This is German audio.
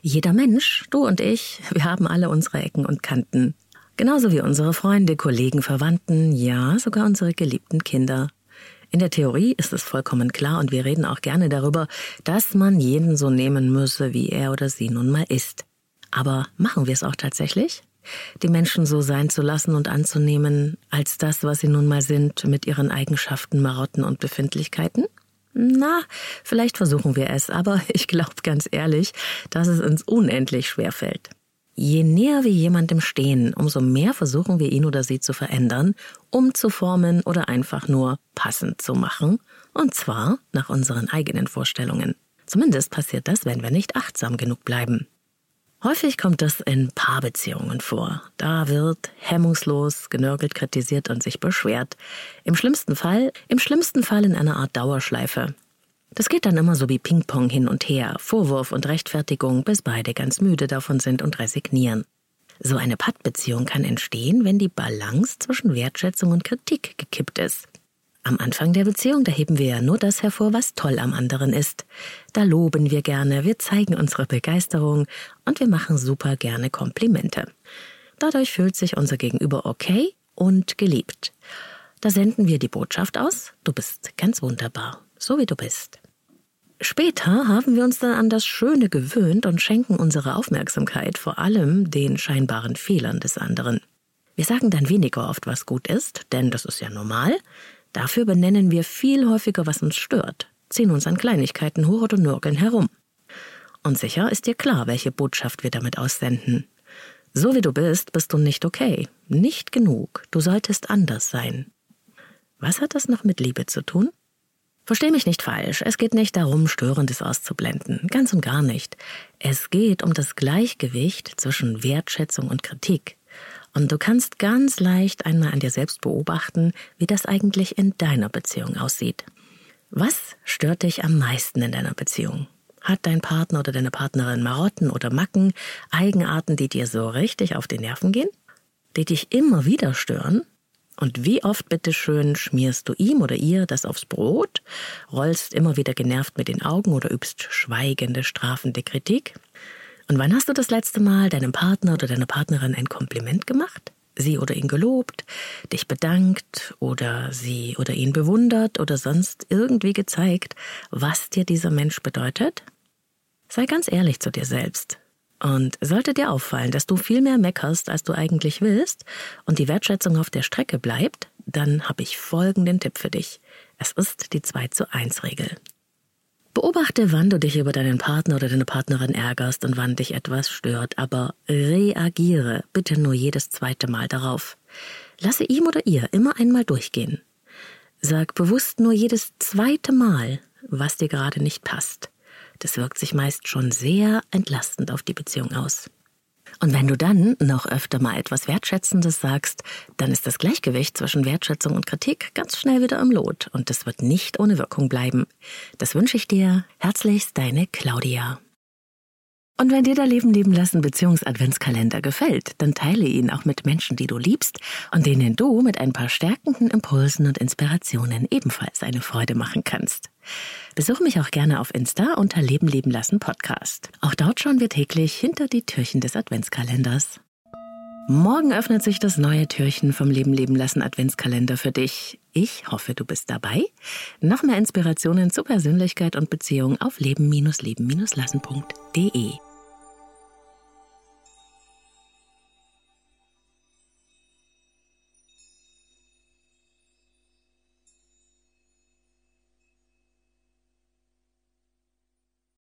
Jeder Mensch, du und ich, wir haben alle unsere Ecken und Kanten. Genauso wie unsere Freunde, Kollegen, Verwandten, ja, sogar unsere geliebten Kinder. In der Theorie ist es vollkommen klar und wir reden auch gerne darüber, dass man jeden so nehmen müsse, wie er oder sie nun mal ist. Aber machen wir es auch tatsächlich? Die Menschen so sein zu lassen und anzunehmen, als das, was sie nun mal sind, mit ihren Eigenschaften, Marotten und Befindlichkeiten? Na, vielleicht versuchen wir es, aber ich glaube ganz ehrlich, dass es uns unendlich schwer fällt. Je näher wir jemandem stehen, umso mehr versuchen wir ihn oder sie zu verändern, umzuformen oder einfach nur passend zu machen, und zwar nach unseren eigenen Vorstellungen. Zumindest passiert das, wenn wir nicht achtsam genug bleiben. Häufig kommt das in Paarbeziehungen vor. Da wird hemmungslos genörgelt, kritisiert und sich beschwert. Im schlimmsten Fall, im schlimmsten Fall in einer Art Dauerschleife. Das geht dann immer so wie Ping-Pong hin und her, Vorwurf und Rechtfertigung, bis beide ganz müde davon sind und resignieren. So eine Pattbeziehung kann entstehen, wenn die Balance zwischen Wertschätzung und Kritik gekippt ist. Am Anfang der Beziehung, da heben wir ja nur das hervor, was toll am anderen ist. Da loben wir gerne, wir zeigen unsere Begeisterung und wir machen super gerne Komplimente. Dadurch fühlt sich unser Gegenüber okay und geliebt. Da senden wir die Botschaft aus, du bist ganz wunderbar, so wie du bist. Später haben wir uns dann an das Schöne gewöhnt und schenken unsere Aufmerksamkeit vor allem den scheinbaren Fehlern des anderen. Wir sagen dann weniger oft, was gut ist, denn das ist ja normal, Dafür benennen wir viel häufiger, was uns stört, ziehen uns an Kleinigkeiten hoch oder nörgeln herum. Und sicher ist dir klar, welche Botschaft wir damit aussenden. So wie du bist, bist du nicht okay, nicht genug, du solltest anders sein. Was hat das noch mit Liebe zu tun? Versteh mich nicht falsch, es geht nicht darum, Störendes auszublenden, ganz und gar nicht. Es geht um das Gleichgewicht zwischen Wertschätzung und Kritik. Und du kannst ganz leicht einmal an dir selbst beobachten, wie das eigentlich in deiner Beziehung aussieht. Was stört dich am meisten in deiner Beziehung? Hat dein Partner oder deine Partnerin Marotten oder Macken, Eigenarten, die dir so richtig auf die Nerven gehen? Die dich immer wieder stören? Und wie oft bitteschön schmierst du ihm oder ihr das aufs Brot, rollst immer wieder genervt mit den Augen oder übst schweigende, strafende Kritik? Und wann hast du das letzte Mal deinem Partner oder deiner Partnerin ein Kompliment gemacht? Sie oder ihn gelobt, dich bedankt oder sie oder ihn bewundert oder sonst irgendwie gezeigt, was dir dieser Mensch bedeutet? Sei ganz ehrlich zu dir selbst. Und sollte dir auffallen, dass du viel mehr meckerst, als du eigentlich willst, und die Wertschätzung auf der Strecke bleibt, dann habe ich folgenden Tipp für dich. Es ist die 2 zu 1 Regel. Beobachte, wann du dich über deinen Partner oder deine Partnerin ärgerst und wann dich etwas stört, aber reagiere bitte nur jedes zweite Mal darauf. Lasse ihm oder ihr immer einmal durchgehen. Sag bewusst nur jedes zweite Mal, was dir gerade nicht passt. Das wirkt sich meist schon sehr entlastend auf die Beziehung aus. Und wenn du dann noch öfter mal etwas Wertschätzendes sagst, dann ist das Gleichgewicht zwischen Wertschätzung und Kritik ganz schnell wieder im Lot und das wird nicht ohne Wirkung bleiben. Das wünsche ich dir. Herzlichst deine Claudia. Und wenn dir der Leben leben lassen Beziehungsadventskalender gefällt, dann teile ihn auch mit Menschen, die du liebst und denen du mit ein paar stärkenden Impulsen und Inspirationen ebenfalls eine Freude machen kannst. Besuche mich auch gerne auf Insta unter Leben leben lassen Podcast. Auch dort schauen wir täglich hinter die Türchen des Adventskalenders. Morgen öffnet sich das neue Türchen vom Leben leben lassen Adventskalender für dich. Ich hoffe, du bist dabei. Noch mehr Inspirationen zu Persönlichkeit und Beziehung auf leben-leben-lassen.de.